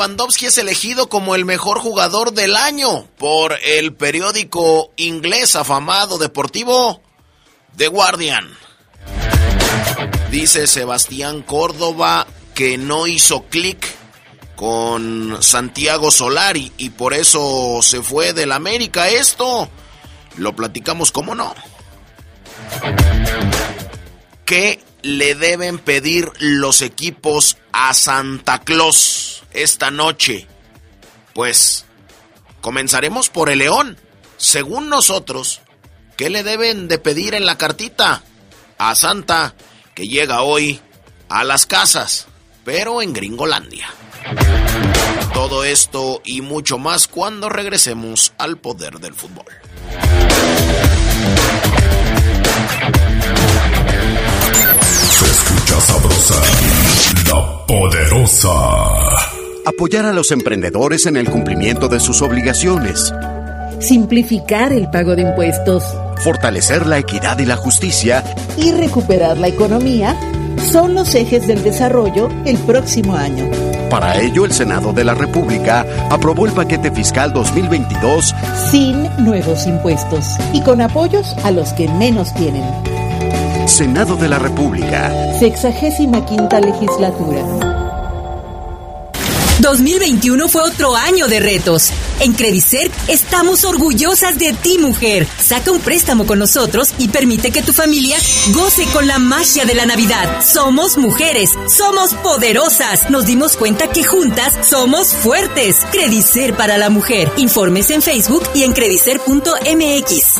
Lewandowski es elegido como el mejor jugador del año por el periódico inglés afamado deportivo The Guardian. Dice Sebastián Córdoba que no hizo clic con Santiago Solari y por eso se fue del América. Esto lo platicamos como no. ¿Qué le deben pedir los equipos a Santa Claus? esta noche? Pues comenzaremos por el león. Según nosotros, ¿qué le deben de pedir en la cartita? A Santa, que llega hoy a las casas, pero en Gringolandia. Todo esto y mucho más cuando regresemos al poder del fútbol. Sabrosa, la poderosa apoyar a los emprendedores en el cumplimiento de sus obligaciones, simplificar el pago de impuestos, fortalecer la equidad y la justicia y recuperar la economía son los ejes del desarrollo el próximo año. Para ello, el Senado de la República aprobó el paquete fiscal 2022 sin nuevos impuestos y con apoyos a los que menos tienen. Senado de la República. Sexagésima quinta legislatura. 2021 fue otro año de retos. En Credicer estamos orgullosas de ti, mujer. Saca un préstamo con nosotros y permite que tu familia goce con la magia de la Navidad. Somos mujeres, somos poderosas. Nos dimos cuenta que juntas somos fuertes. Credicer para la mujer. Informes en Facebook y en credicer.mx.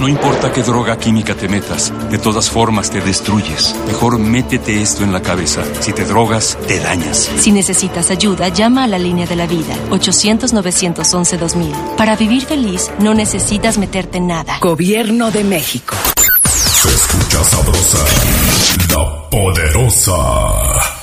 No importa qué droga química te metas, de todas formas te destruyes. Mejor métete esto en la cabeza. Si te drogas, te dañas. Si necesitas ayuda, llama a la línea de la vida, 800-911-2000. Para vivir feliz, no necesitas meterte en nada. Gobierno de México. Se escucha sabrosa, la poderosa.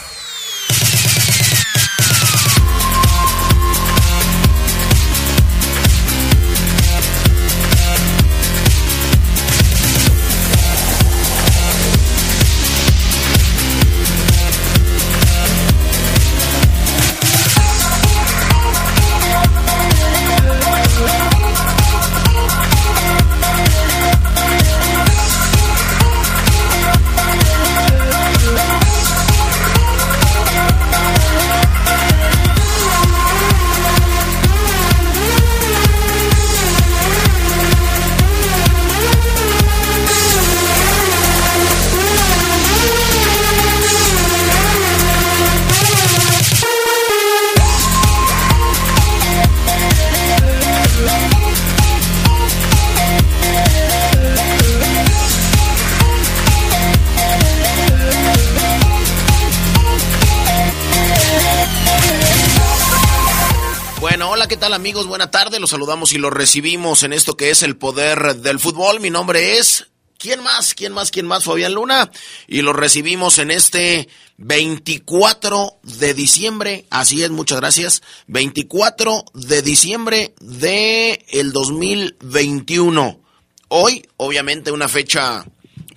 Amigos? Buena tarde, los saludamos y los recibimos en esto que es el poder del fútbol. Mi nombre es... ¿Quién más? ¿Quién más? ¿Quién más? Fabián Luna. Y los recibimos en este 24 de diciembre. Así es, muchas gracias. 24 de diciembre de el 2021. Hoy, obviamente, una fecha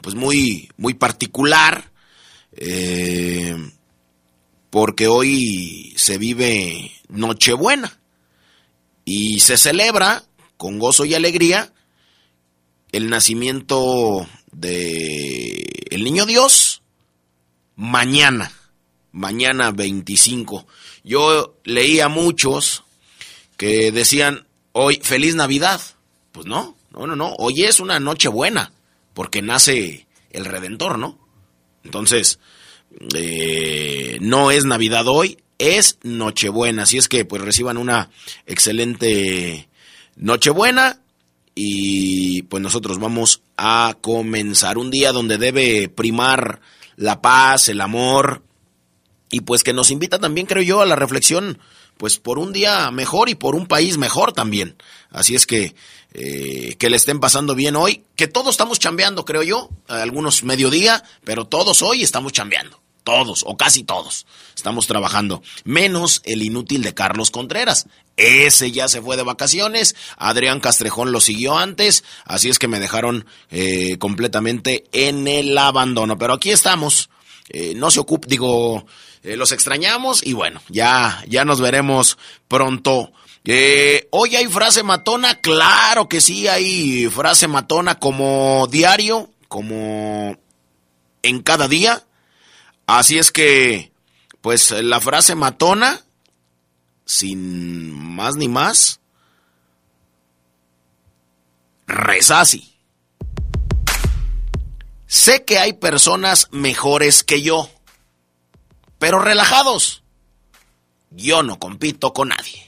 pues muy, muy particular. Eh, porque hoy se vive Nochebuena y se celebra con gozo y alegría el nacimiento de el niño Dios mañana, mañana 25. Yo leía muchos que decían hoy feliz Navidad. Pues no, No, no, no. Hoy es una noche buena, porque nace el Redentor, ¿no? Entonces, eh, no es Navidad hoy, es Nochebuena. Así es que pues reciban una excelente Nochebuena y pues nosotros vamos a comenzar un día donde debe primar la paz, el amor y pues que nos invita también, creo yo, a la reflexión pues por un día mejor y por un país mejor también. Así es que eh, que le estén pasando bien hoy, que todos estamos chambeando, creo yo, algunos mediodía, pero todos hoy estamos chambeando todos o casi todos estamos trabajando, menos el inútil de Carlos Contreras. Ese ya se fue de vacaciones, Adrián Castrejón lo siguió antes, así es que me dejaron eh, completamente en el abandono. Pero aquí estamos, eh, no se ocupe, digo, eh, los extrañamos y bueno, ya, ya nos veremos pronto. hoy hay frase matona, claro que sí, hay frase matona como diario, como en cada día Así es que, pues la frase matona, sin más ni más, reza así. Sé que hay personas mejores que yo, pero relajados. Yo no compito con nadie.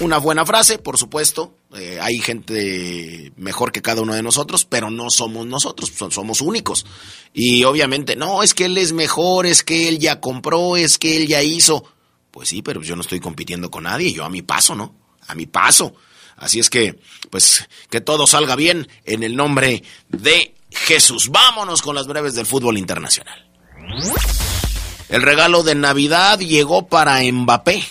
Una buena frase, por supuesto. Eh, hay gente mejor que cada uno de nosotros, pero no somos nosotros, somos únicos. Y obviamente, no, es que él es mejor, es que él ya compró, es que él ya hizo. Pues sí, pero yo no estoy compitiendo con nadie, yo a mi paso, ¿no? A mi paso. Así es que, pues, que todo salga bien en el nombre de Jesús. Vámonos con las breves del fútbol internacional. El regalo de Navidad llegó para Mbappé.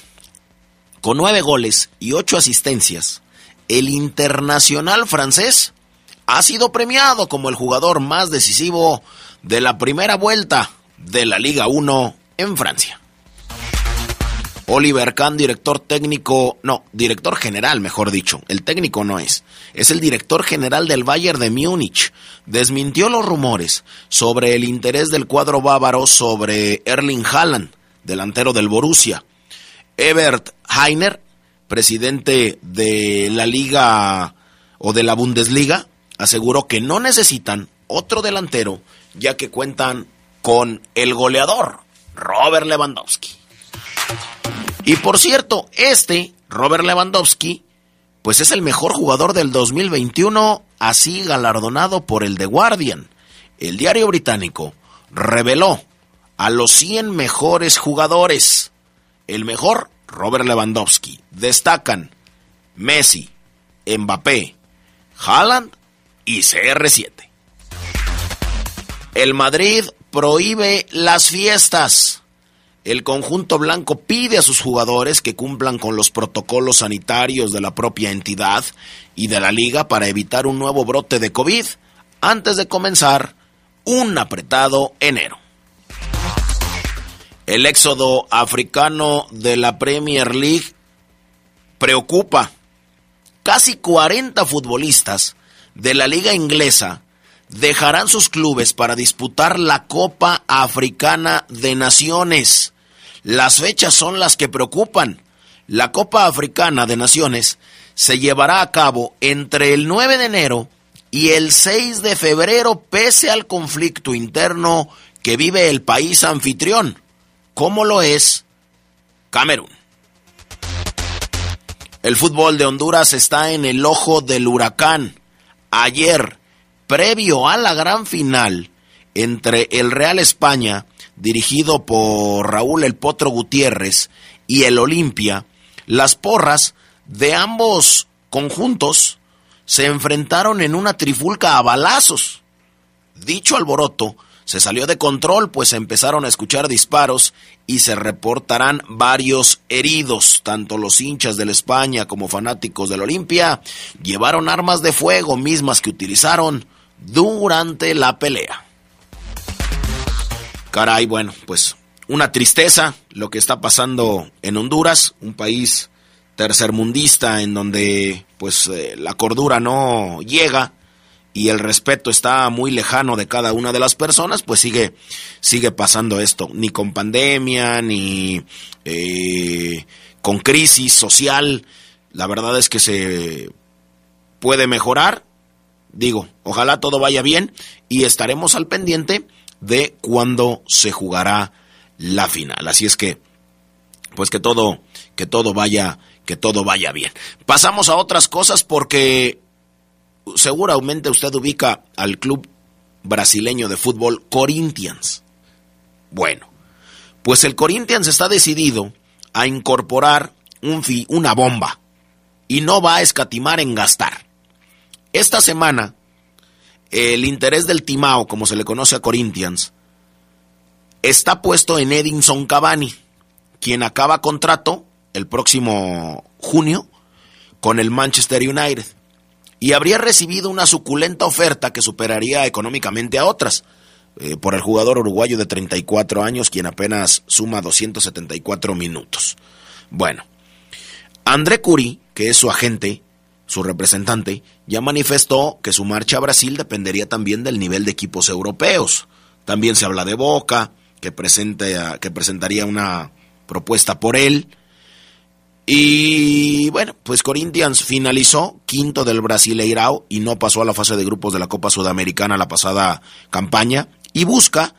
Con nueve goles y ocho asistencias, el internacional francés ha sido premiado como el jugador más decisivo de la primera vuelta de la Liga 1 en Francia. Oliver Kahn, director técnico, no, director general, mejor dicho, el técnico no es, es el director general del Bayern de Múnich, desmintió los rumores sobre el interés del cuadro bávaro sobre Erling Haaland, delantero del Borussia. Ebert Heiner, presidente de la Liga o de la Bundesliga, aseguró que no necesitan otro delantero ya que cuentan con el goleador, Robert Lewandowski. Y por cierto, este, Robert Lewandowski, pues es el mejor jugador del 2021, así galardonado por el The Guardian. El diario británico reveló a los 100 mejores jugadores. El mejor, Robert Lewandowski. Destacan Messi, Mbappé, Haaland y CR7. El Madrid prohíbe las fiestas. El conjunto blanco pide a sus jugadores que cumplan con los protocolos sanitarios de la propia entidad y de la liga para evitar un nuevo brote de COVID antes de comenzar un apretado enero. El éxodo africano de la Premier League preocupa. Casi 40 futbolistas de la liga inglesa dejarán sus clubes para disputar la Copa Africana de Naciones. Las fechas son las que preocupan. La Copa Africana de Naciones se llevará a cabo entre el 9 de enero y el 6 de febrero pese al conflicto interno que vive el país anfitrión como lo es Camerún. El fútbol de Honduras está en el ojo del huracán. Ayer, previo a la gran final entre el Real España, dirigido por Raúl El Potro Gutiérrez, y el Olimpia, las porras de ambos conjuntos se enfrentaron en una trifulca a balazos. Dicho alboroto se salió de control, pues empezaron a escuchar disparos y se reportarán varios heridos. Tanto los hinchas del España como fanáticos del Olimpia llevaron armas de fuego mismas que utilizaron durante la pelea. Caray, bueno, pues una tristeza lo que está pasando en Honduras, un país tercermundista en donde pues eh, la cordura no llega y el respeto está muy lejano de cada una de las personas, pues sigue, sigue pasando esto, ni con pandemia, ni eh, con crisis social, La verdad es que se puede mejorar. Digo, ojalá todo vaya bien y estaremos al pendiente de cuándo se jugará la final. Así es que, pues que todo, que todo vaya, que todo vaya bien. Pasamos a otras cosas porque seguramente usted ubica al club brasileño de fútbol Corinthians. Bueno, pues el Corinthians está decidido a incorporar un una bomba y no va a escatimar en gastar. Esta semana, el interés del Timao, como se le conoce a Corinthians, está puesto en Edinson Cavani, quien acaba contrato el próximo junio con el Manchester United y habría recibido una suculenta oferta que superaría económicamente a otras eh, por el jugador uruguayo de 34 años, quien apenas suma 274 minutos. Bueno, André Curi, que es su agente, su representante, ya manifestó que su marcha a Brasil dependería también del nivel de equipos europeos. También se habla de Boca, que, que presentaría una propuesta por él. Y bueno, pues Corinthians finalizó quinto del Brasileirao y no pasó a la fase de grupos de la Copa Sudamericana la pasada campaña y busca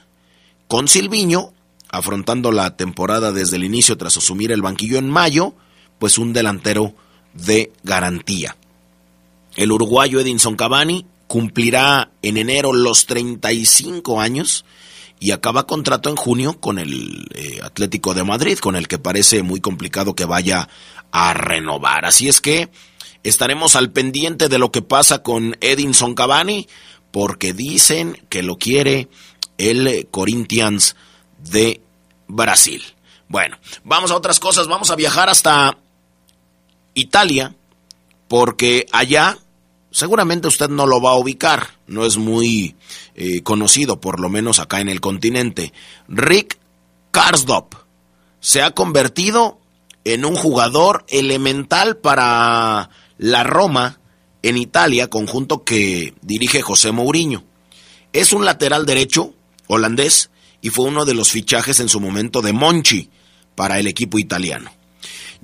con Silviño, afrontando la temporada desde el inicio tras asumir el banquillo en mayo, pues un delantero de garantía. El uruguayo Edinson Cavani cumplirá en enero los 35 años y acaba contrato en junio con el eh, Atlético de Madrid, con el que parece muy complicado que vaya a renovar. Así es que estaremos al pendiente de lo que pasa con Edinson Cavani, porque dicen que lo quiere el Corinthians de Brasil. Bueno, vamos a otras cosas, vamos a viajar hasta Italia, porque allá seguramente usted no lo va a ubicar, no es muy eh, conocido, por lo menos acá en el continente. Rick Karsdorp se ha convertido en un jugador elemental para la Roma en Italia, conjunto que dirige José Mourinho. Es un lateral derecho holandés y fue uno de los fichajes en su momento de Monchi para el equipo italiano.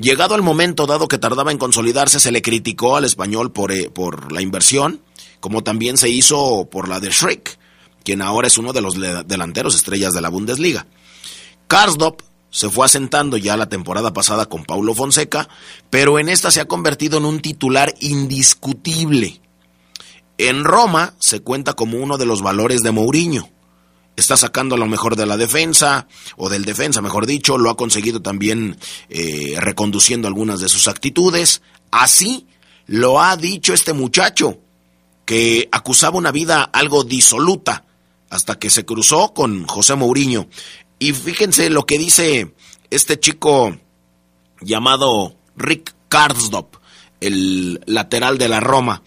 Llegado el momento, dado que tardaba en consolidarse, se le criticó al español por, eh, por la inversión, como también se hizo por la de Schreck, quien ahora es uno de los delanteros estrellas de la Bundesliga. Karsdorp se fue asentando ya la temporada pasada con Paulo Fonseca, pero en esta se ha convertido en un titular indiscutible. En Roma se cuenta como uno de los valores de Mourinho está sacando lo mejor de la defensa, o del defensa, mejor dicho, lo ha conseguido también eh, reconduciendo algunas de sus actitudes. Así lo ha dicho este muchacho, que acusaba una vida algo disoluta, hasta que se cruzó con José Mourinho. Y fíjense lo que dice este chico llamado Rick Karsdorp, el lateral de la Roma.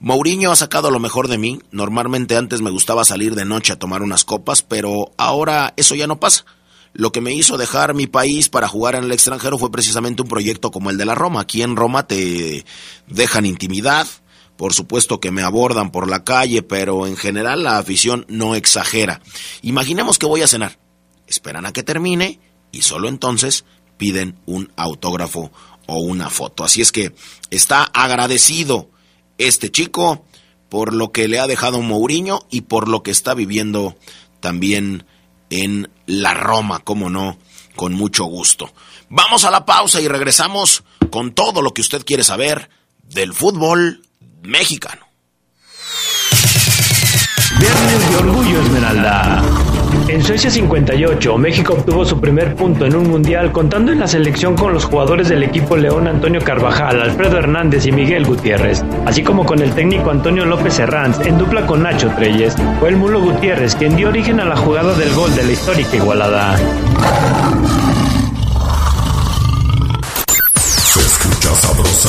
Mourinho ha sacado lo mejor de mí. Normalmente antes me gustaba salir de noche a tomar unas copas, pero ahora eso ya no pasa. Lo que me hizo dejar mi país para jugar en el extranjero fue precisamente un proyecto como el de la Roma. Aquí en Roma te dejan intimidad, por supuesto que me abordan por la calle, pero en general la afición no exagera. Imaginemos que voy a cenar. Esperan a que termine y solo entonces piden un autógrafo o una foto. Así es que está agradecido este chico, por lo que le ha dejado Mourinho y por lo que está viviendo también en la Roma, como no, con mucho gusto. Vamos a la pausa y regresamos con todo lo que usted quiere saber del fútbol mexicano. Viernes de Orgullo Esmeralda. En Suecia 58, México obtuvo su primer punto en un mundial contando en la selección con los jugadores del equipo León Antonio Carvajal, Alfredo Hernández y Miguel Gutiérrez, así como con el técnico Antonio López Herranz en dupla con Nacho Treyes. Fue el Mulo Gutiérrez quien dio origen a la jugada del gol de la histórica igualada. Se escucha sabrosa,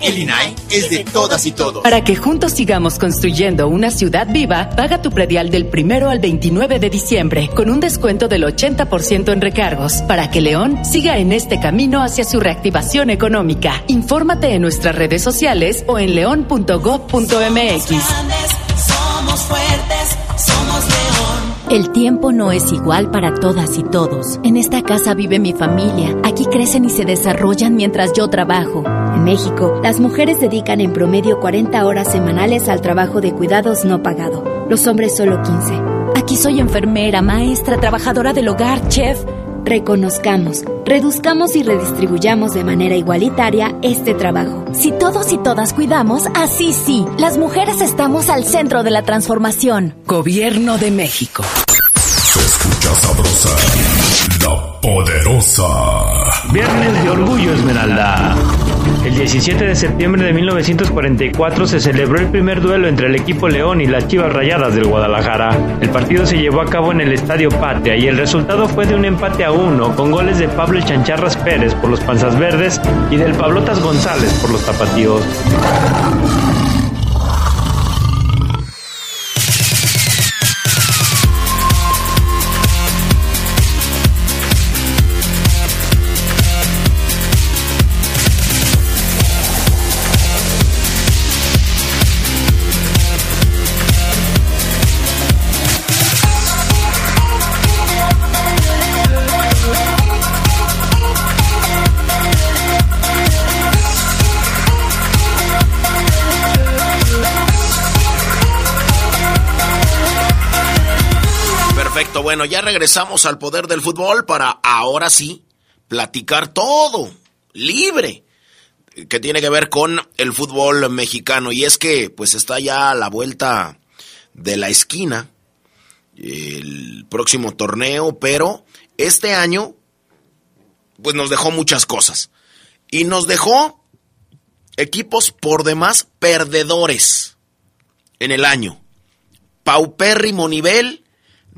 El INAI es de todas y todos. Para que juntos sigamos construyendo una ciudad viva, paga tu predial del primero al 29 de diciembre con un descuento del 80% en recargos para que León siga en este camino hacia su reactivación económica. Infórmate en nuestras redes sociales o en león.gov.mx. El tiempo no es igual para todas y todos. En esta casa vive mi familia. Aquí crecen y se desarrollan mientras yo trabajo. En México, las mujeres dedican en promedio 40 horas semanales al trabajo de cuidados no pagado. Los hombres solo 15. Aquí soy enfermera, maestra, trabajadora del hogar, chef. Reconozcamos, reduzcamos y redistribuyamos de manera igualitaria este trabajo. Si todos y todas cuidamos, así sí, las mujeres estamos al centro de la transformación. Gobierno de México. Se escucha sabrosa, la poderosa. Viernes de Orgullo Esmeralda. El 17 de septiembre de 1944 se celebró el primer duelo entre el equipo León y las Chivas Rayadas del Guadalajara. El partido se llevó a cabo en el Estadio Patria y el resultado fue de un empate a uno con goles de Pablo Chancharras Pérez por los Panzas Verdes y del Pablotas González por los Tapatíos. Bueno, ya regresamos al poder del fútbol para ahora sí platicar todo, libre, que tiene que ver con el fútbol mexicano. Y es que pues está ya a la vuelta de la esquina el próximo torneo, pero este año pues nos dejó muchas cosas. Y nos dejó equipos por demás perdedores en el año. Paupérrimo nivel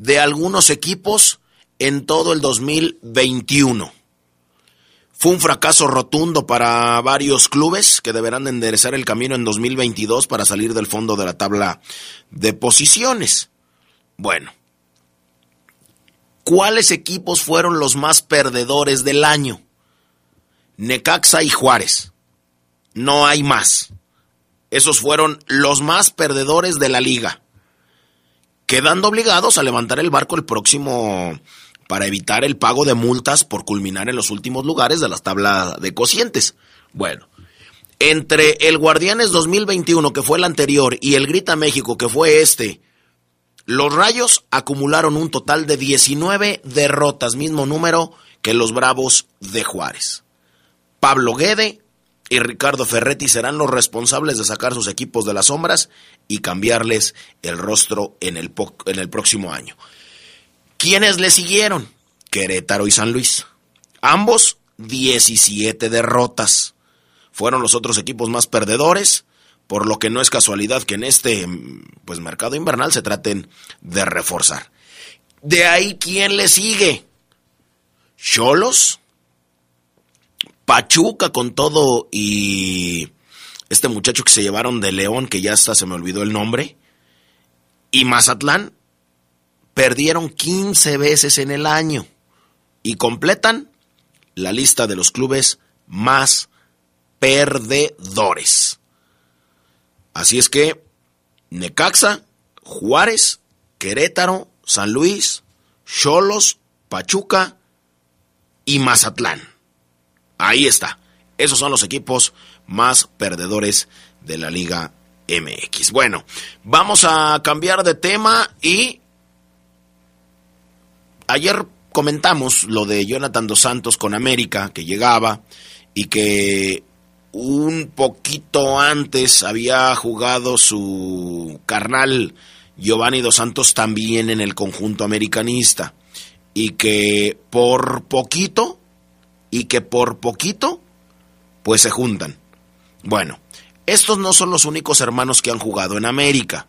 de algunos equipos en todo el 2021. Fue un fracaso rotundo para varios clubes que deberán enderezar el camino en 2022 para salir del fondo de la tabla de posiciones. Bueno, ¿cuáles equipos fueron los más perdedores del año? Necaxa y Juárez. No hay más. Esos fueron los más perdedores de la liga quedando obligados a levantar el barco el próximo para evitar el pago de multas por culminar en los últimos lugares de las tablas de cocientes. Bueno, entre el Guardianes 2021, que fue el anterior, y el Grita México, que fue este, los Rayos acumularon un total de 19 derrotas, mismo número que los Bravos de Juárez. Pablo Guede y Ricardo Ferretti serán los responsables de sacar sus equipos de las sombras y cambiarles el rostro en el, en el próximo año. ¿Quiénes le siguieron? Querétaro y San Luis. Ambos 17 derrotas. Fueron los otros equipos más perdedores, por lo que no es casualidad que en este pues, mercado invernal se traten de reforzar. De ahí, ¿quién le sigue? Cholos, Pachuca con todo y este muchacho que se llevaron de León, que ya hasta se me olvidó el nombre, y Mazatlán perdieron 15 veces en el año y completan la lista de los clubes más perdedores. Así es que Necaxa, Juárez, Querétaro, San Luis, Cholos, Pachuca y Mazatlán. Ahí está. Esos son los equipos más perdedores de la Liga MX. Bueno, vamos a cambiar de tema y ayer comentamos lo de Jonathan Dos Santos con América, que llegaba y que un poquito antes había jugado su carnal Giovanni Dos Santos también en el conjunto americanista y que por poquito y que por poquito pues se juntan. Bueno, estos no son los únicos hermanos que han jugado en América.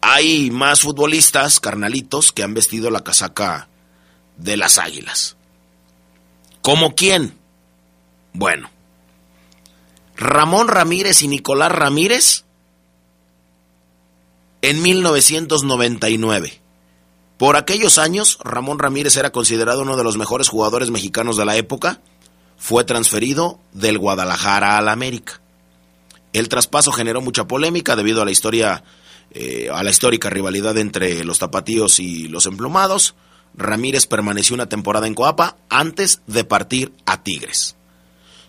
Hay más futbolistas, carnalitos, que han vestido la casaca de las águilas. ¿Como quién? Bueno, Ramón Ramírez y Nicolás Ramírez en 1999. Por aquellos años, Ramón Ramírez era considerado uno de los mejores jugadores mexicanos de la época. Fue transferido del Guadalajara al América. El traspaso generó mucha polémica debido a la historia, eh, a la histórica rivalidad entre los tapatíos y los emplumados. Ramírez permaneció una temporada en Coapa antes de partir a Tigres.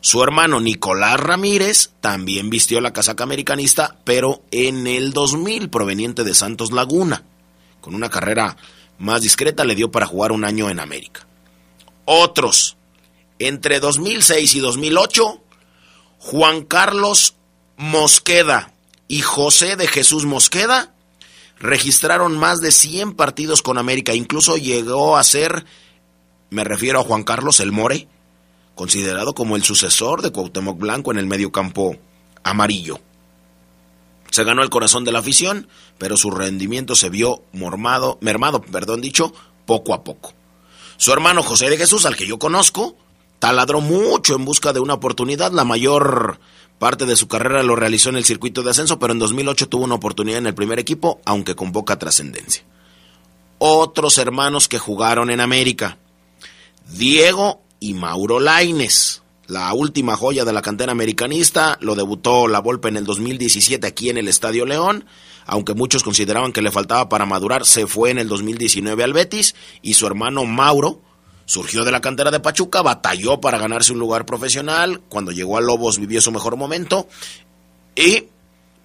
Su hermano Nicolás Ramírez también vistió la casaca americanista, pero en el 2000 proveniente de Santos Laguna. Con una carrera más discreta le dio para jugar un año en América. Otros, entre 2006 y 2008, Juan Carlos Mosqueda y José de Jesús Mosqueda registraron más de 100 partidos con América. Incluso llegó a ser, me refiero a Juan Carlos El More, considerado como el sucesor de Cuauhtémoc Blanco en el medio campo amarillo. Se ganó el corazón de la afición, pero su rendimiento se vio mormado, mermado, perdón dicho, poco a poco. Su hermano José de Jesús, al que yo conozco, taladró mucho en busca de una oportunidad. La mayor parte de su carrera lo realizó en el circuito de ascenso, pero en 2008 tuvo una oportunidad en el primer equipo, aunque con poca trascendencia. Otros hermanos que jugaron en América. Diego y Mauro Laines. La última joya de la cantera americanista lo debutó la Volpe en el 2017 aquí en el Estadio León. Aunque muchos consideraban que le faltaba para madurar, se fue en el 2019 al Betis y su hermano Mauro surgió de la cantera de Pachuca, batalló para ganarse un lugar profesional, cuando llegó a Lobos vivió su mejor momento y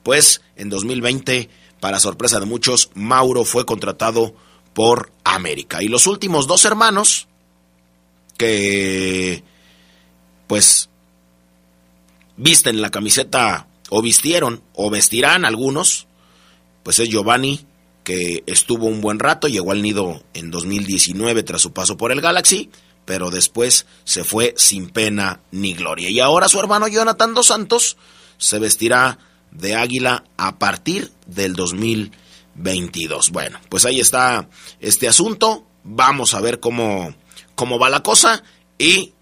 pues en 2020, para sorpresa de muchos, Mauro fue contratado por América. Y los últimos dos hermanos, que pues visten la camiseta o vistieron o vestirán algunos, pues es Giovanni que estuvo un buen rato, llegó al nido en 2019 tras su paso por el Galaxy, pero después se fue sin pena ni gloria. Y ahora su hermano Jonathan Dos Santos se vestirá de águila a partir del 2022. Bueno, pues ahí está este asunto. Vamos a ver cómo cómo va la cosa y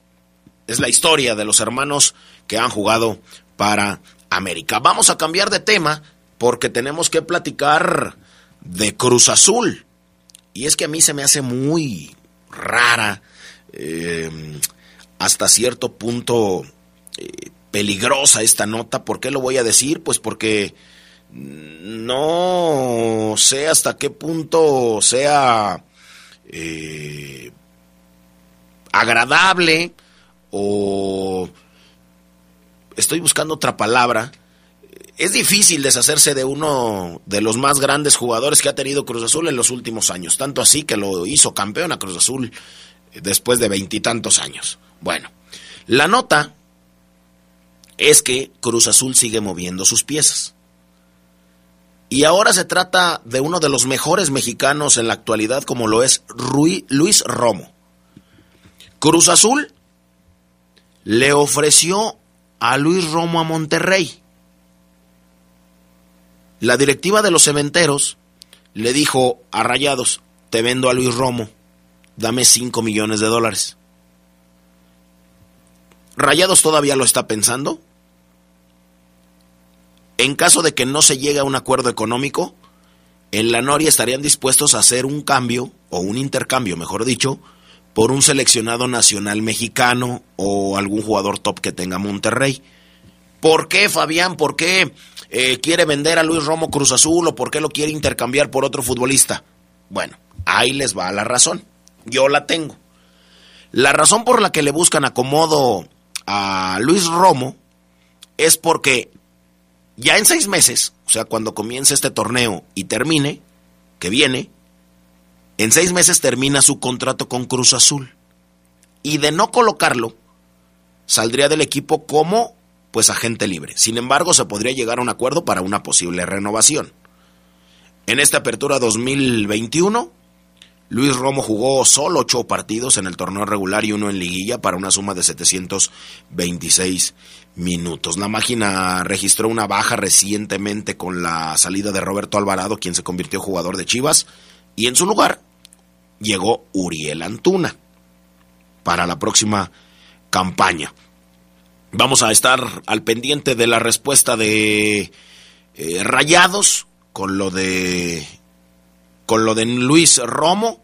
es la historia de los hermanos que han jugado para América. Vamos a cambiar de tema porque tenemos que platicar de Cruz Azul. Y es que a mí se me hace muy rara, eh, hasta cierto punto eh, peligrosa esta nota. ¿Por qué lo voy a decir? Pues porque no sé hasta qué punto sea eh, agradable o estoy buscando otra palabra. Es difícil deshacerse de uno de los más grandes jugadores que ha tenido Cruz Azul en los últimos años, tanto así que lo hizo campeón a Cruz Azul después de veintitantos años. Bueno, la nota es que Cruz Azul sigue moviendo sus piezas. Y ahora se trata de uno de los mejores mexicanos en la actualidad como lo es Rui, Luis Romo. Cruz Azul le ofreció a Luis Romo a Monterrey. La directiva de los cementeros le dijo a Rayados, te vendo a Luis Romo, dame 5 millones de dólares. Rayados todavía lo está pensando. En caso de que no se llegue a un acuerdo económico, en la Noria estarían dispuestos a hacer un cambio, o un intercambio, mejor dicho, por un seleccionado nacional mexicano o algún jugador top que tenga Monterrey. ¿Por qué, Fabián? ¿Por qué eh, quiere vender a Luis Romo Cruz Azul o por qué lo quiere intercambiar por otro futbolista? Bueno, ahí les va la razón. Yo la tengo. La razón por la que le buscan acomodo a Luis Romo es porque ya en seis meses, o sea, cuando comience este torneo y termine, que viene, en seis meses termina su contrato con Cruz Azul. Y de no colocarlo, saldría del equipo como pues agente libre. Sin embargo, se podría llegar a un acuerdo para una posible renovación. En esta apertura 2021, Luis Romo jugó solo ocho partidos en el torneo regular y uno en liguilla para una suma de 726 minutos. La máquina registró una baja recientemente con la salida de Roberto Alvarado, quien se convirtió en jugador de Chivas, y en su lugar llegó Uriel Antuna. Para la próxima campaña. Vamos a estar al pendiente de la respuesta de eh, Rayados con lo de con lo de Luis Romo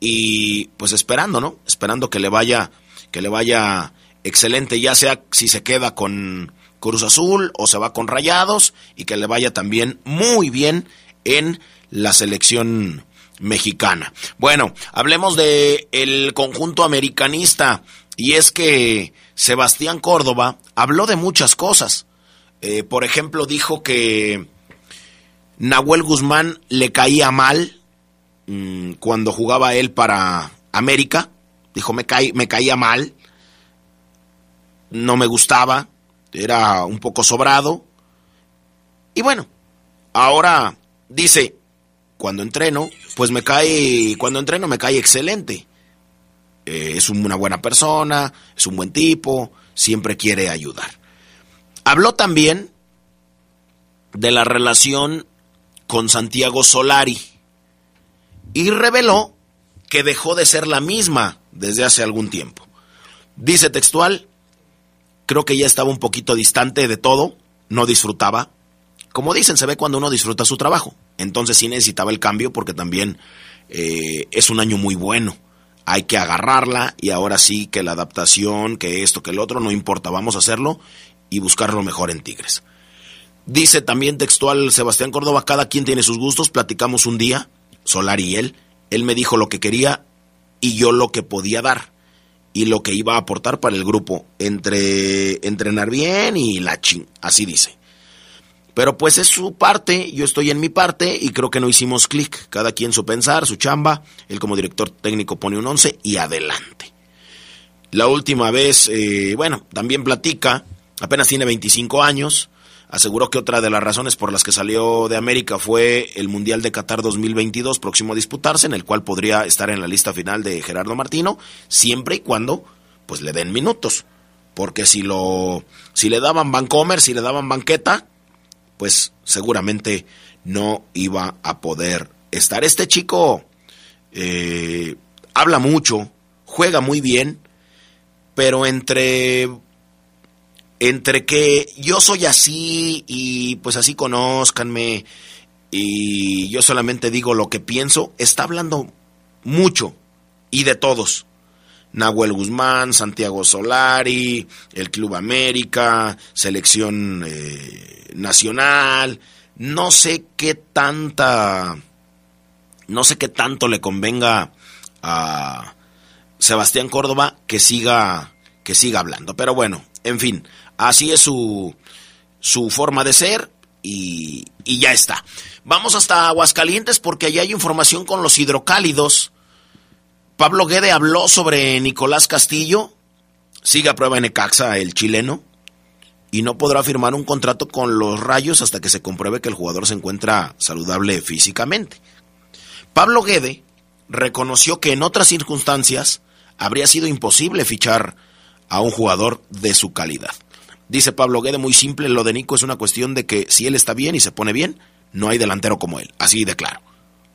y pues esperando, ¿no? Esperando que le vaya que le vaya excelente, ya sea si se queda con Cruz Azul o se va con Rayados y que le vaya también muy bien en la selección mexicana. Bueno, hablemos de el conjunto americanista y es que Sebastián Córdoba habló de muchas cosas. Eh, por ejemplo, dijo que Nahuel Guzmán le caía mal mm, cuando jugaba él para América. Dijo, me, me caía mal, no me gustaba, era un poco sobrado. Y bueno, ahora dice, cuando entreno, pues me cae, cuando entreno me cae excelente. Eh, es una buena persona, es un buen tipo, siempre quiere ayudar. Habló también de la relación con Santiago Solari y reveló que dejó de ser la misma desde hace algún tiempo. Dice textual, creo que ya estaba un poquito distante de todo, no disfrutaba. Como dicen, se ve cuando uno disfruta su trabajo. Entonces sí necesitaba el cambio porque también eh, es un año muy bueno. Hay que agarrarla y ahora sí que la adaptación, que esto, que el otro, no importa, vamos a hacerlo y buscar lo mejor en Tigres. Dice también textual Sebastián Córdoba, cada quien tiene sus gustos, platicamos un día, Solar y él, él me dijo lo que quería y yo lo que podía dar y lo que iba a aportar para el grupo, entre entrenar bien y la ching, así dice. Pero pues es su parte, yo estoy en mi parte y creo que no hicimos clic, cada quien su pensar, su chamba, él como director técnico pone un 11 y adelante. La última vez, eh, bueno, también platica, apenas tiene 25 años, aseguró que otra de las razones por las que salió de América fue el Mundial de Qatar 2022 próximo a disputarse, en el cual podría estar en la lista final de Gerardo Martino, siempre y cuando pues le den minutos, porque si lo si le daban Vancomer, si le daban banqueta, pues seguramente no iba a poder estar. Este chico eh, habla mucho, juega muy bien, pero entre entre que yo soy así y pues así conózcanme y yo solamente digo lo que pienso, está hablando mucho y de todos. Nahuel Guzmán, Santiago Solari, el Club América, selección eh, nacional, no sé qué tanta, no sé qué tanto le convenga a Sebastián Córdoba que siga, que siga hablando. Pero bueno, en fin, Así es su, su forma de ser y, y ya está. Vamos hasta Aguascalientes porque allá hay información con los hidrocálidos. Pablo Guede habló sobre Nicolás Castillo. Sigue a prueba en Ecaxa el chileno. Y no podrá firmar un contrato con los rayos hasta que se compruebe que el jugador se encuentra saludable físicamente. Pablo Guede reconoció que en otras circunstancias habría sido imposible fichar a un jugador de su calidad. Dice Pablo Guede, muy simple, lo de Nico es una cuestión de que si él está bien y se pone bien, no hay delantero como él, así de claro.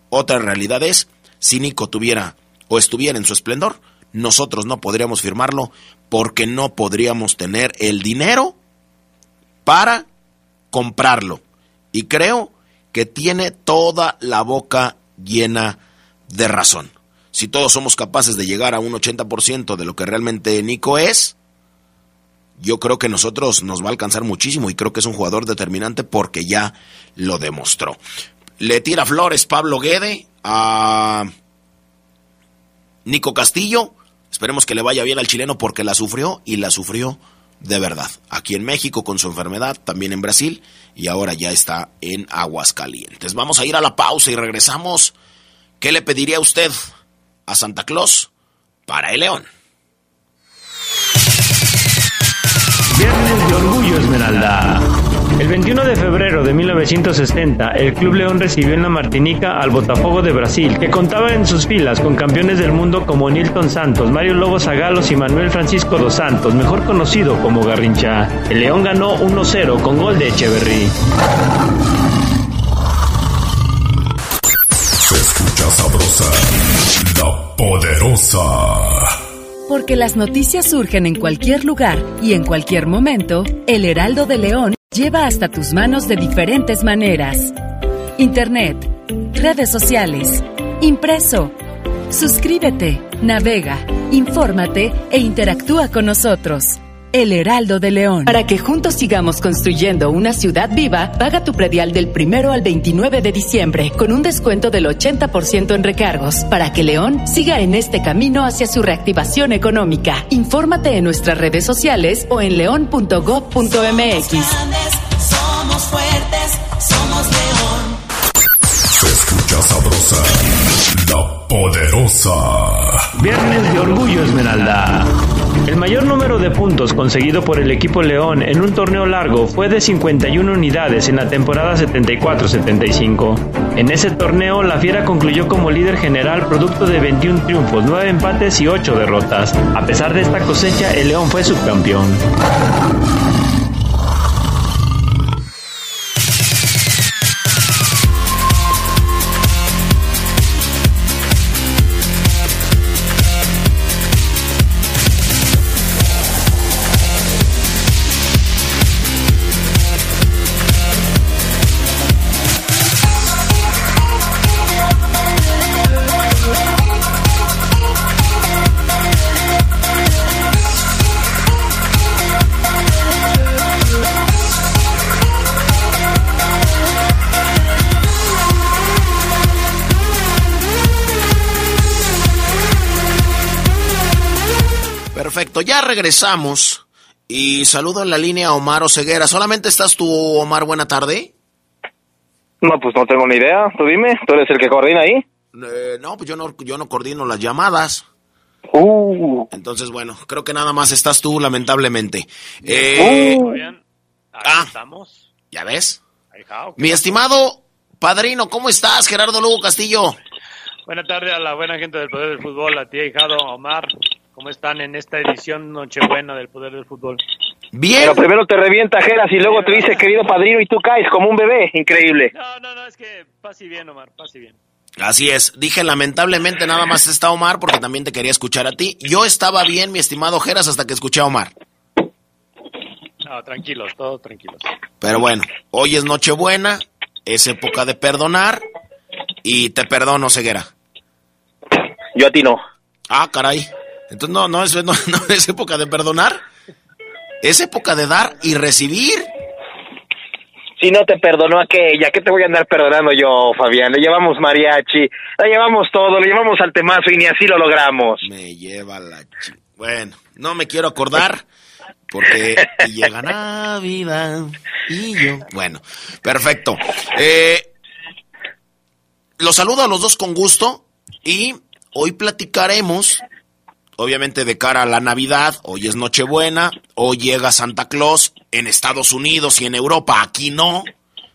Otra realidad es, si Nico tuviera o estuviera en su esplendor, nosotros no podríamos firmarlo porque no podríamos tener el dinero para comprarlo. Y creo que tiene toda la boca llena de razón. Si todos somos capaces de llegar a un 80% de lo que realmente Nico es, yo creo que nosotros nos va a alcanzar muchísimo y creo que es un jugador determinante porque ya lo demostró. Le tira flores Pablo Guede a Nico Castillo. Esperemos que le vaya bien al chileno porque la sufrió y la sufrió de verdad. Aquí en México con su enfermedad, también en Brasil y ahora ya está en Aguascalientes. Vamos a ir a la pausa y regresamos. ¿Qué le pediría usted a Santa Claus para el León? Viernes de Orgullo Esmeralda. El 21 de febrero de 1960, el Club León recibió en la Martinica al Botafogo de Brasil, que contaba en sus filas con campeones del mundo como Nilton Santos, Mario Lobo Zagalos y Manuel Francisco dos Santos, mejor conocido como Garrincha. El León ganó 1-0 con gol de Echeverry. Se escucha sabrosa, la poderosa. Porque las noticias surgen en cualquier lugar y en cualquier momento, el Heraldo de León lleva hasta tus manos de diferentes maneras. Internet, redes sociales, impreso. Suscríbete, navega, infórmate e interactúa con nosotros. El Heraldo de León. Para que juntos sigamos construyendo una ciudad viva, paga tu predial del primero al 29 de diciembre con un descuento del 80% en recargos para que León siga en este camino hacia su reactivación económica. Infórmate en nuestras redes sociales o en león.gov.mx. Somos fuertes, somos león. Se escucha sabrosa, la poderosa. Viernes de Orgullo Esmeralda. El mayor número de puntos conseguido por el equipo León en un torneo largo fue de 51 unidades en la temporada 74-75. En ese torneo, la Fiera concluyó como líder general producto de 21 triunfos, 9 empates y 8 derrotas. A pesar de esta cosecha, el León fue subcampeón. Regresamos. Y saludo en la línea a Omar Oseguera. ¿Solamente estás tú, Omar? Buena tarde. No, pues no tengo ni idea. Tú dime, ¿tú eres el que coordina ahí? Eh, no, pues yo no, yo no coordino las llamadas. Uh. Entonces, bueno, creo que nada más estás tú, lamentablemente. Eh, Uh. ah, estamos. ¿Ya ves? Jao. Mi estimado padrino, ¿cómo estás? Gerardo Lugo Castillo. Buena tarde a la buena gente del Poder del Fútbol, a ti, hijado Omar. ¿Cómo están en esta edición Nochebuena del Poder del Fútbol? Bien. Pero primero te revienta Geras y luego te dice querido padrino y tú caes como un bebé. Increíble. No, no, no, es que pase bien, Omar, pase bien. Así es. Dije, lamentablemente nada más está Omar porque también te quería escuchar a ti. Yo estaba bien, mi estimado Geras, hasta que escuché a Omar. No, tranquilos, todos tranquilos. Pero bueno, hoy es Nochebuena, es época de perdonar y te perdono, Ceguera. Yo a ti no. Ah, caray. Entonces no, no es, no, no es época de perdonar. Es época de dar y recibir. Si no te perdonó aquella, ¿qué te voy a andar perdonando yo, Fabián? Le llevamos mariachi, le llevamos todo, le llevamos al temazo y ni así lo logramos. Me lleva la chi... Bueno, no me quiero acordar porque llega Navidad y yo. Bueno, perfecto. Eh, los saludo a los dos con gusto y hoy platicaremos, obviamente de cara a la Navidad, hoy es Nochebuena, hoy llega Santa Claus en Estados Unidos y en Europa, aquí no,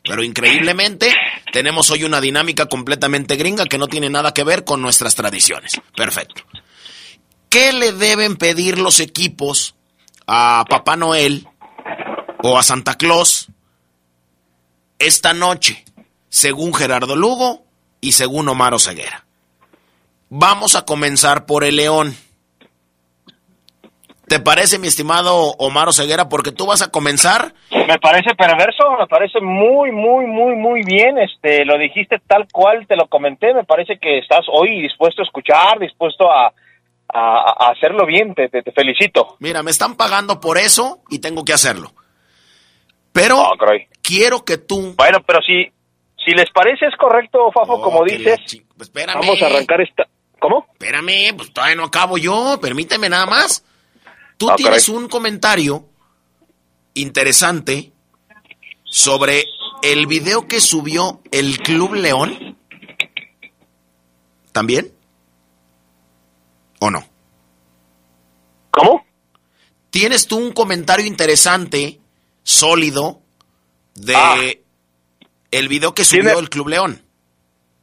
pero increíblemente tenemos hoy una dinámica completamente gringa que no tiene nada que ver con nuestras tradiciones. Perfecto. ¿Qué le deben pedir los equipos a Papá Noel o a Santa Claus esta noche, según Gerardo Lugo y según Omar Oseguera? Vamos a comenzar por el León. ¿Te parece, mi estimado Omar Oseguera? Porque tú vas a comenzar. Me parece perverso, me parece muy, muy, muy, muy bien. Este, lo dijiste tal cual te lo comenté. Me parece que estás hoy dispuesto a escuchar, dispuesto a, a, a hacerlo bien. Te, te, te felicito. Mira, me están pagando por eso y tengo que hacerlo. Pero quiero que tú. Bueno, pero si, si les parece es correcto, Fafo, como dices, pues espérame. vamos a arrancar esta. ¿Cómo? Espérame, pues todavía no acabo yo. Permíteme nada más. Tú Ah, tienes caray. un comentario interesante sobre el video que subió el Club León. ¿También? ¿O no? ¿Cómo? Tienes tú un comentario interesante, sólido, de Ah. el video que subió Tiene- el Club León.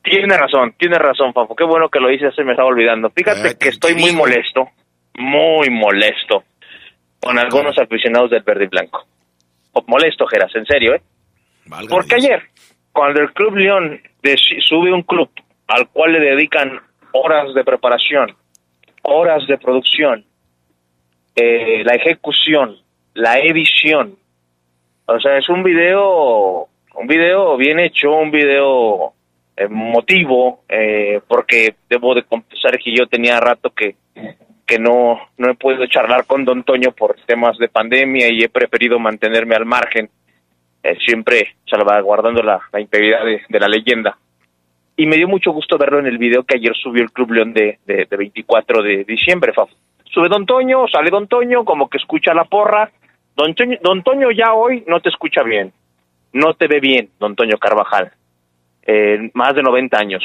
Tiene razón, tiene razón, Fafo. Qué bueno que lo hice, se me estaba olvidando. Fíjate que estoy muy molesto, muy molesto con algunos aficionados del verde y blanco. O- Molesto, Geras, en serio, ¿eh? Porque ayer, cuando el Club León sube un club al cual le dedican horas de preparación, horas de producción, eh, la ejecución, la edición. O sea, es un video, un video bien hecho, un video emotivo, eh, porque debo de confesar que yo tenía rato que, que no, no he podido charlar con Don Toño por temas de pandemia y he preferido mantenerme al margen, eh, siempre salvaguardando la, la integridad de, de la leyenda. Y me dio mucho gusto verlo en el video que ayer subió el Club León de, de, 24 de diciembre, Sube Don Toño, sale Don Toño, como que escucha la porra. Don Toño, Don Toño ya hoy no te escucha bien, no te ve bien, Don Toño Carvajal, eh, más de 90 años,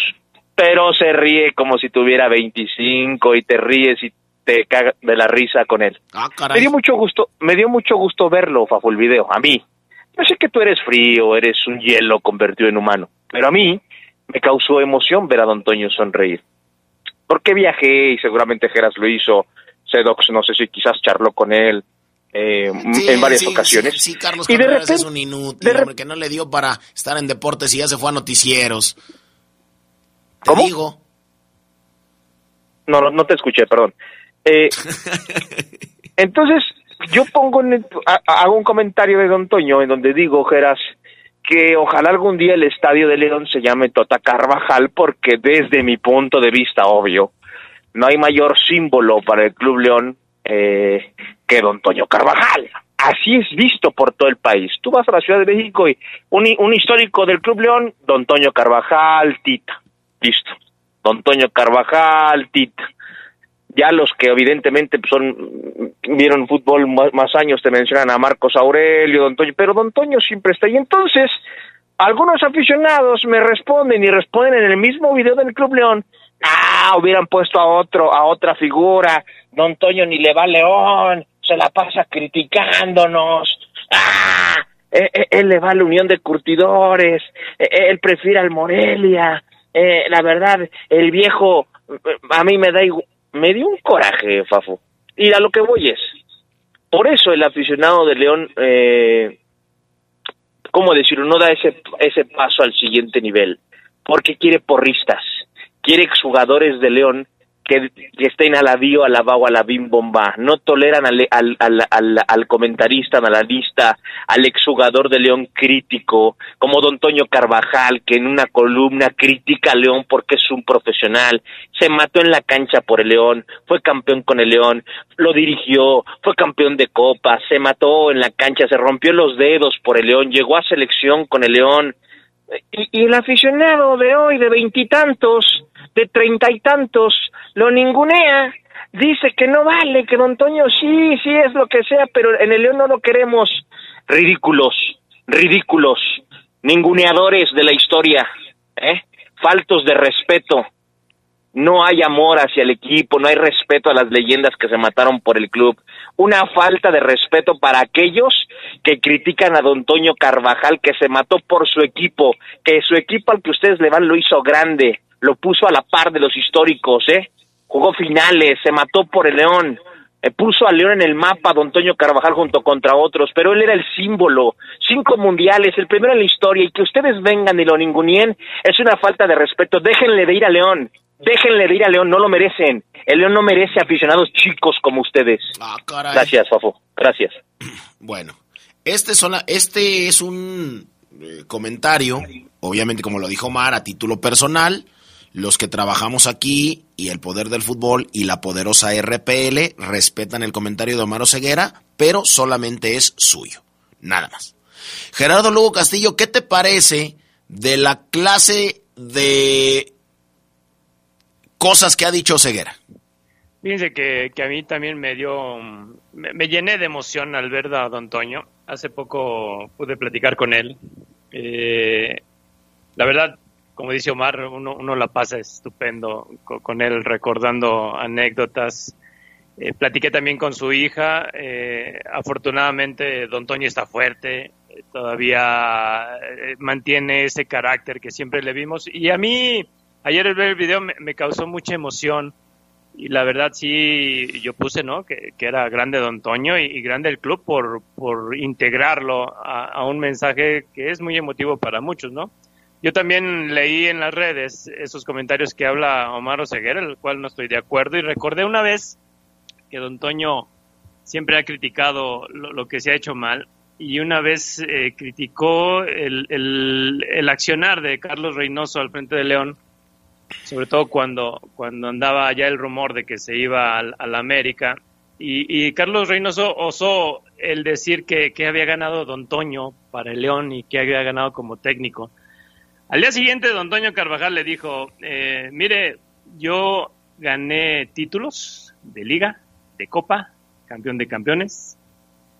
pero se ríe como si tuviera 25 y te ríes y te caga de la risa con él. Ah, me dio mucho gusto, me dio mucho gusto verlo, Fafo, el video, a mí. Yo sé que tú eres frío, eres un hielo convertido en humano, pero a mí me causó emoción ver a Don Toño sonreír. Porque viajé y seguramente Geras lo hizo, Sedox no sé si quizás charló con él eh, en varias ocasiones. Sí, Carlos y de repente, es un inútil, hombre, que no le dio para estar en deportes y ya se fue a noticieros. Te ¿Cómo? digo. No, no, no te escuché, perdón. Eh, entonces, yo pongo, en hago un comentario de Don Toño en donde digo, Geras, que ojalá algún día el Estadio de León se llame Tota Carvajal, porque desde mi punto de vista, obvio, no hay mayor símbolo para el Club León eh, que Don Toño Carvajal. Así es visto por todo el país. Tú vas a la Ciudad de México y un, un histórico del Club León, Don Toño Carvajal, Tita. Listo. Don Toño Carvajal, Tita ya los que evidentemente son vieron fútbol más, años te mencionan a Marcos Aurelio, Don Toño, pero Don Toño siempre está ahí. Entonces, algunos aficionados me responden y responden en el mismo video del Club León, ah, hubieran puesto a otro, a otra figura, Don Toño ni le va León, se la pasa criticándonos, ah, e, e, él, le va a la Unión de Curtidores, e, él prefiere al Morelia, eh, la verdad, el viejo, a mí me da igual, me dio un coraje, Fafo. Y a lo que voy es, por eso el aficionado de León, eh, ¿cómo decirlo? No da ese, ese paso al siguiente nivel, porque quiere porristas, quiere exjugadores de León que, estén a la bio, a la bao, bim bomba. No toleran al, al, al, al, comentarista, analista, al exjugador de León crítico, como don Toño Carvajal, que en una columna critica a León porque es un profesional. Se mató en la cancha por el León, fue campeón con el León, lo dirigió, fue campeón de Copa, se mató en la cancha, se rompió los dedos por el León, llegó a selección con el León. Y, el aficionado de hoy, de veintitantos, de treinta y tantos, lo ningunea, dice que no vale, que don Toño sí, sí es lo que sea, pero en el León no lo queremos. Ridículos, ridículos, ninguneadores de la historia, ¿eh? faltos de respeto. No hay amor hacia el equipo, no hay respeto a las leyendas que se mataron por el club. Una falta de respeto para aquellos que critican a don Toño Carvajal, que se mató por su equipo, que su equipo al que ustedes le van lo hizo grande, lo puso a la par de los históricos, ¿eh? Jugó finales, se mató por el León, eh, puso al León en el mapa don Toño Carvajal junto contra otros, pero él era el símbolo, cinco mundiales, el primero en la historia, y que ustedes vengan y lo ningunien es una falta de respeto, déjenle de ir a León, déjenle de ir a León, no lo merecen, el León no merece aficionados chicos como ustedes. Ah, caray. Gracias, Fafo, gracias. Bueno, este, este es un eh, comentario, obviamente como lo dijo Mar, a título personal, los que trabajamos aquí y el poder del fútbol y la poderosa RPL respetan el comentario de Omar Ceguera, pero solamente es suyo, nada más. Gerardo Lugo Castillo, ¿qué te parece de la clase de cosas que ha dicho Ceguera? Fíjense que, a mí también me dio, me, llené de emoción al ver a Don Toño. Hace poco pude platicar con él. Eh, la verdad, como dice Omar, uno, uno la pasa estupendo con, él recordando anécdotas. Eh, platiqué también con su hija. Eh, afortunadamente, don Toño está fuerte, eh, todavía mantiene ese carácter que siempre le vimos. Y a mí, ayer el ver el video me, causó mucha emoción. Y la verdad sí, yo puse, ¿no? Que, era grande Don Toño y, grande el club por, por integrarlo a, un mensaje que es muy emotivo para muchos, ¿no? Yo también leí en las redes esos comentarios que habla Omar Oseguera, el cual no estoy de acuerdo, y recordé una vez que don Toño siempre ha criticado lo, que se ha hecho mal y una vez eh, criticó el, el, accionar de Carlos Reynoso al frente de León, sobre todo cuando, cuando andaba ya el rumor de que se iba al, la América. Y, Carlos Reynoso osó el decir que, que, había ganado Don Toño para el León y que había ganado como técnico. Al día siguiente, Don Toño Carvajal le dijo, eh, mire, yo gané títulos de liga, de copa, campeón de campeones.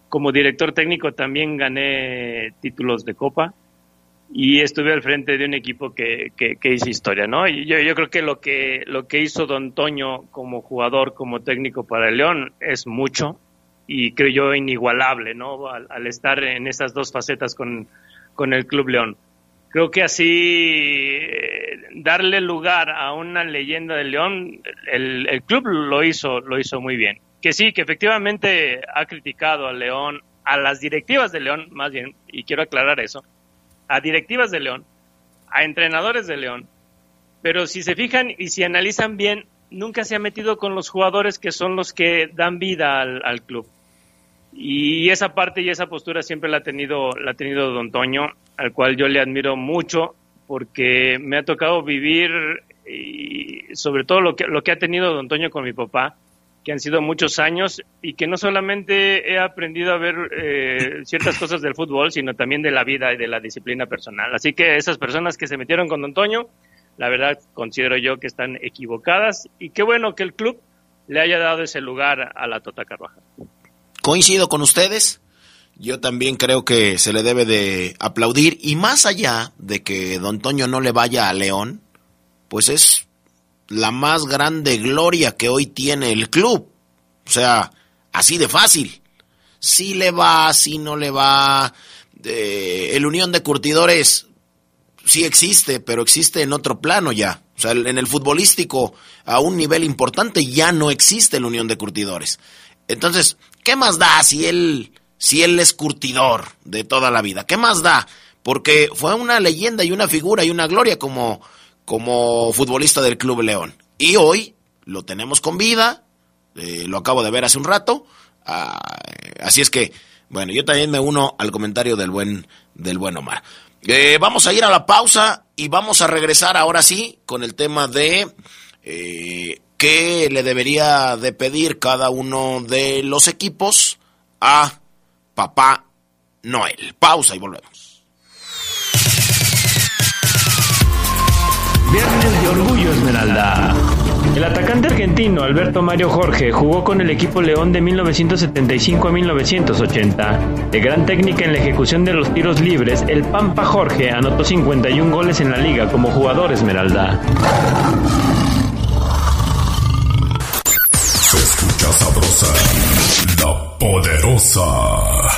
Como director técnico también gané títulos de copa y estuve al frente de un equipo que, hizo historia, ¿no? Y yo, yo, creo que lo que lo que hizo Don Toño como jugador, como técnico para el León es mucho y creo yo inigualable, ¿no? Al, estar en esas dos facetas con, con el Club León. Creo que así eh, darle lugar a una leyenda del León, el, el club lo hizo, lo hizo muy bien que sí, que efectivamente ha criticado al León, a las directivas de León, más bien, y quiero aclarar eso, a directivas de León, a entrenadores de León, pero si se fijan y si analizan bien, nunca se ha metido con los jugadores que son los que dan vida al, club. Y esa parte y esa postura siempre la ha tenido, la ha tenido Don Toño, al cual yo le admiro mucho, porque me ha tocado vivir y sobre todo lo que, lo que ha tenido Don Toño con mi papá, que han sido muchos años y que no solamente he aprendido a ver eh, ciertas cosas del fútbol, sino también de la vida y de la disciplina personal. Así que esas personas que se metieron con Don Toño, la verdad considero yo que están equivocadas y qué bueno que el club le haya dado ese lugar a la Tota Carvajal. Coincido con ustedes. Yo también creo que se le debe de aplaudir y más allá de que Don Toño no le vaya a León, pues es la más grande gloria que hoy tiene el club. O sea, así de fácil. Si le va, si no le va. Eh, el Unión de Curtidores sí existe, pero existe en otro plano ya. O sea, en el futbolístico, a un nivel importante, ya no existe la Unión de Curtidores. Entonces, ¿qué más da si él, si él es curtidor de toda la vida? ¿Qué más da? Porque fue una leyenda y una figura y una gloria como, como futbolista del Club León. Y hoy lo tenemos con vida, eh, lo acabo de ver hace un rato, ah, así es que, bueno, yo también me uno al comentario del buen, del buen Omar. Eh, vamos a ir a la pausa y vamos a regresar ahora sí con el tema de eh, qué le debería de pedir cada uno de los equipos a Papá Noel. Pausa y volvemos. Viernes de Orgullo Esmeralda. El atacante argentino Alberto Mario Jorge jugó con el equipo León de 1975 a 1980. De gran técnica en la ejecución de los tiros libres, el Pampa Jorge anotó 51 goles en la liga como jugador Esmeralda. Se escucha sabrosa, la poderosa.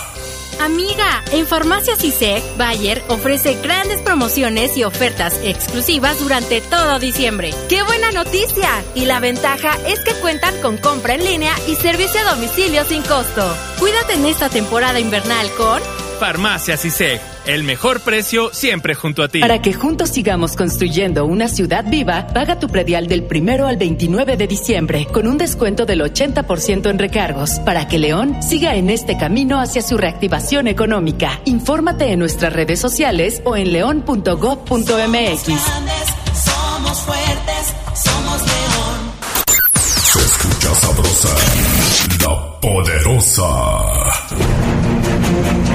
Amiga, en Farmacias ISEG, Bayer ofrece grandes promociones y ofertas exclusivas durante todo diciembre. ¡Qué buena noticia! Y la ventaja es que cuentan con compra en línea y servicio a domicilio sin costo. Cuídate en esta temporada invernal con Farmacias ISEG el mejor precio siempre junto a ti. Para que juntos sigamos construyendo una ciudad viva, paga tu predial del primero al 29 de diciembre con un descuento del 80% en recargos para que León siga en este camino hacia su reactivación económica. Infórmate en nuestras redes sociales o en león.gov.mx. Somos fuertes, somos León. Se escucha sabrosa, la poderosa.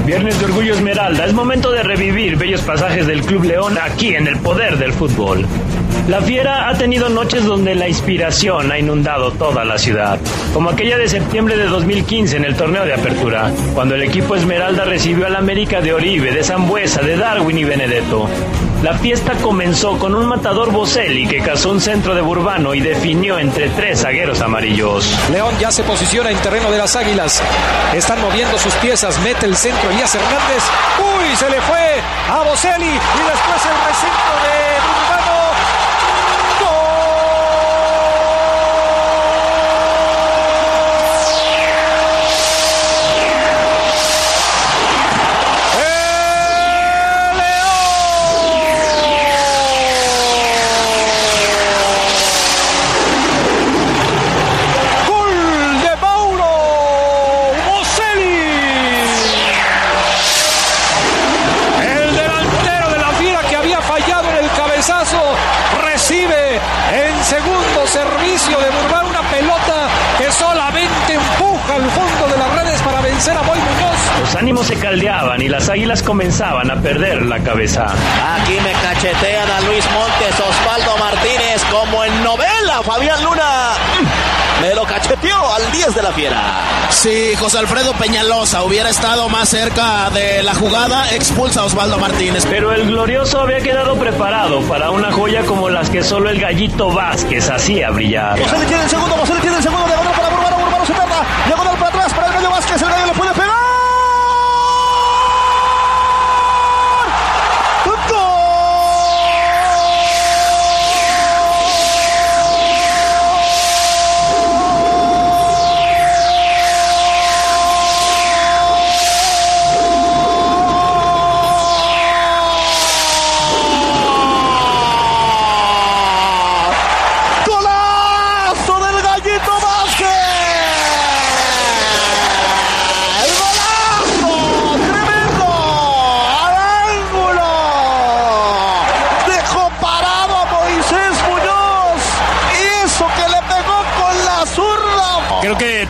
Viernes de Orgullo Esmeralda, es momento de revivir bellos pasajes del Club León aquí en el poder del fútbol. La Fiera ha tenido noches donde la inspiración ha inundado toda la ciudad, como aquella de septiembre de 2015 en el torneo de apertura, cuando el equipo Esmeralda recibió al América de Oribe, de Zambuesa, de Darwin y Benedetto. La fiesta comenzó con un matador Boselli que cazó un centro de Burbano y definió entre tres zagueros amarillos. León ya se posiciona en terreno de las Águilas. Están moviendo sus piezas, mete el centro Elías Hernández. ¡Uy! Se le fue a Boselli y después el recinto de Burbano tercera, Boy Muñoz. Los ánimos se caldeaban y las águilas comenzaban a perder la cabeza. Aquí me cachetean a Luis Montes, Osvaldo Martínez, como en novela, Fabián Luna. Me lo cacheteó al 10 de la fiera. Si José Alfredo Peñalosa hubiera estado más cerca de la jugada, expulsa a Osvaldo Martínez. Pero el glorioso había quedado preparado para una joya como las que solo el gallito Vázquez hacía brillar. José le tiene el segundo, José le tiene el segundo, diagonal para Burbano, Burbano se perda,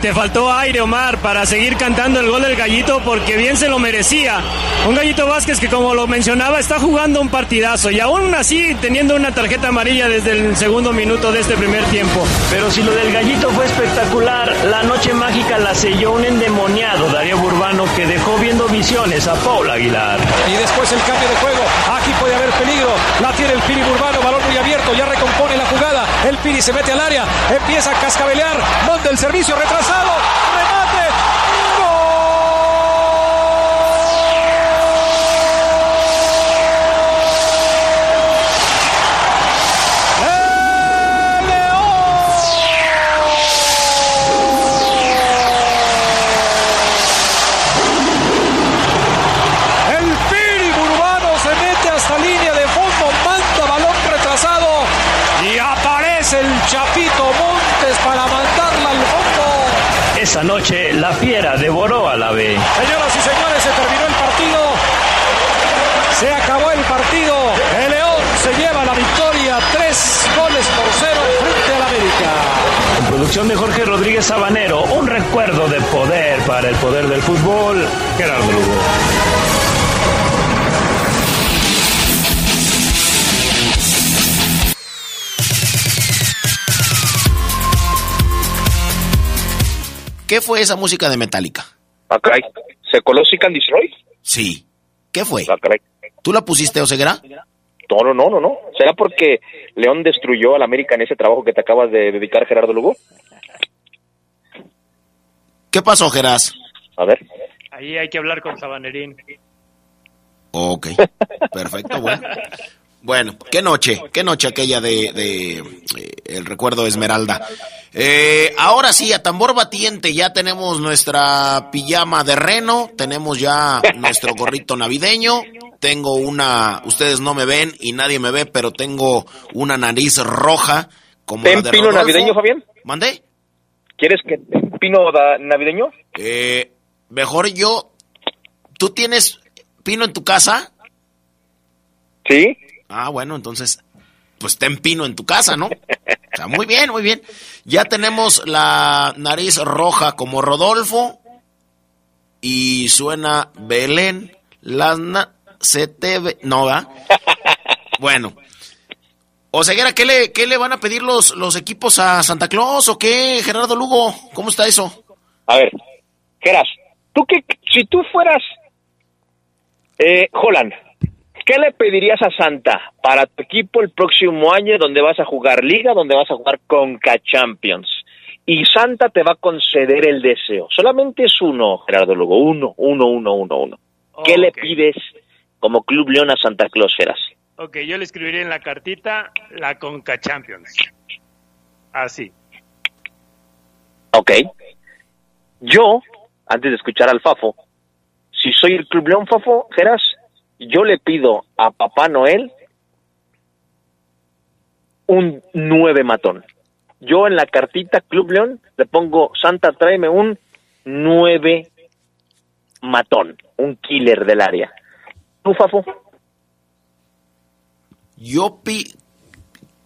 te faltó aire, Omar, para seguir cantando el gol del gallito porque bien se lo merecía. Un gallito Vázquez que, como lo mencionaba, está jugando un partidazo y aún así teniendo una tarjeta amarilla desde el segundo minuto de este primer tiempo. Pero si lo del gallito fue espectacular, la noche mágica la selló un endemoniado Darío Burbano que dejó viendo visiones a Paul Aguilar. Y después el cambio de juego. Aquí puede haber peligro. La tiene el Piri Burbano, balón muy abierto. Ya recompone la jugada. El Piri se mete al área. Empieza a cascabelear. Monta el servicio retrasado. Battle. De Jorge Rodríguez Sabanero, un recuerdo de poder para el poder del fútbol, Gerardo Lugo. ¿Qué fue esa música de Metallica? Ah, caray. ¿Se coló Sican Destroy? Sí. ¿Qué fue? Ah, caray. ¿Tú la pusiste, Oseguera? No, no, no, no, no. ¿Será porque León destruyó al América en ese trabajo que te acabas de dedicar, Gerardo Lugo? ¿Qué pasó, Geras? A ver. Ahí hay que hablar con Sabanerín. Ok, perfecto, bueno. Bueno, qué noche, qué noche aquella de, de, eh, el recuerdo de Esmeralda. Eh, ahora sí, a tambor batiente, ya tenemos nuestra pijama de reno, tenemos ya nuestro gorrito navideño, tengo una, ustedes no me ven y nadie me ve, pero tengo una nariz roja como la ¿Ten de pino Rodolfo. navideño, Fabián? ¿Mandé? ¿Quieres que pino navideño? Eh, mejor yo, ¿tú tienes pino en tu casa? Sí. Ah, bueno, entonces, pues ten pino en tu casa, ¿no? O sea, muy bien, muy bien. Ya tenemos la nariz roja como Rodolfo y suena Belén, las na- se te ve, no, ¿verdad? Bueno. O Ceguera, ¿qué le, ¿qué le van a pedir los, los equipos a Santa Claus o qué, Gerardo Lugo? ¿Cómo está eso? A ver, Geras, tú qué, si tú fueras eh, Holland, ¿qué le pedirías a Santa para tu equipo el próximo año donde vas a jugar Liga, donde vas a jugar Conca Champions? Y Santa te va a conceder el deseo. Solamente es uno, Gerardo Lugo, uno, uno, uno, uno, uno. ¿Qué le pides como Club León a Santa Claus, Geras? Ok, yo le escribiría en la cartita la Conca Champions. Así. Ok. Yo, antes de escuchar al Fafo, si soy el Club León Fafo, Geras, yo le pido a Papá Noel un nueve matón. Yo en la cartita Club León le pongo, Santa, tráeme un nueve matón, un killer del área. ¿Tú, Fafo? Yo pi...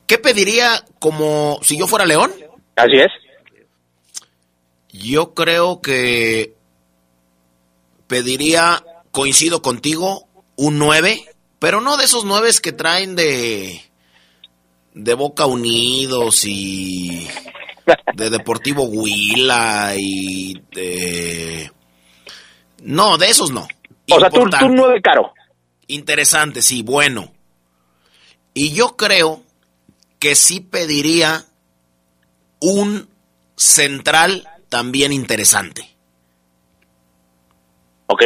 ¿Qué pediría como si yo fuera León? Así es. Yo creo que pediría, coincido contigo, un 9, pero no de esos 9 que traen de, de Boca Unidos y de Deportivo Huila y de... No, de esos no. O sea, tú, tú 9 caro. Interesante, sí, bueno. Y yo creo que sí pediría un central también interesante. Ok.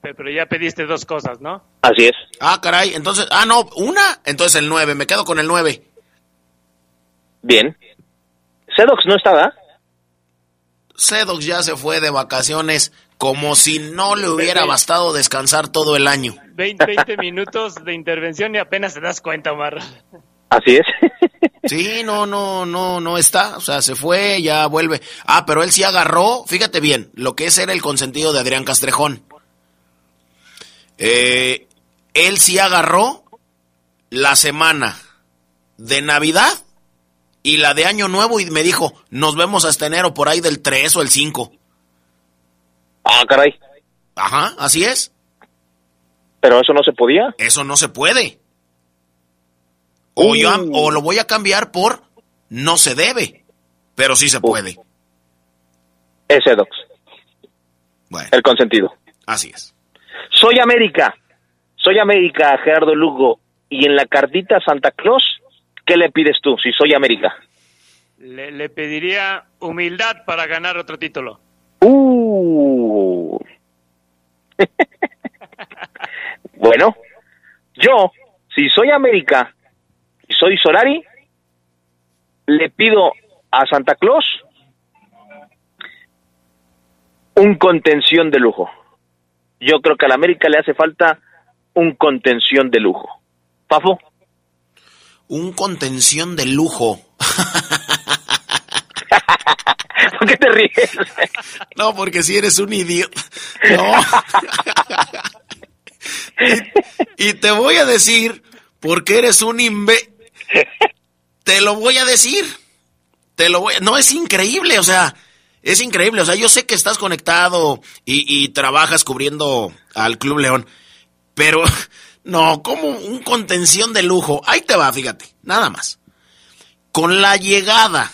Pero ya pediste dos cosas, ¿no? Así es. Ah, caray, entonces, ah, no, una, entonces el 9, me quedo con el 9. Bien. Sedox no estaba. Sedox ya se fue de vacaciones como si no le hubiera bastado descansar todo el año. 20, 20 minutos de intervención y apenas te das cuenta, Omar. Así es. Sí, no, no, no, no está. O sea, se fue, ya vuelve. Ah, pero él sí agarró, fíjate bien, lo que es era el consentido de Adrián Castrejón. Eh, él sí agarró la semana de Navidad y la de Año Nuevo y me dijo, nos vemos hasta enero por ahí del 3 o el 5. Ah, caray. Ajá, así es. Pero eso no se podía. Eso no se puede. O, yo, o lo voy a cambiar por no se debe, pero sí se puede. Ese dox. Bueno. El consentido. Así es. Soy América. Soy América, Gerardo Lugo. Y en la cartita Santa Claus, ¿qué le pides tú si soy América? Le, le pediría humildad para ganar otro título. Uh. bueno, yo, si soy América y soy Solari, le pido a Santa Claus un contención de lujo. Yo creo que a la América le hace falta un contención de lujo. Pafo. Un contención de lujo. ¿Por qué te ríes? No, porque si eres un idiota. No. y, te voy a decir, porque eres un imbe... Te lo voy a decir. Te lo voy No, es increíble, o sea, es increíble. O sea, yo sé que estás conectado y, y trabajas cubriendo al Club León, pero no, como un contención de lujo. Ahí te va, fíjate, nada más. Con la llegada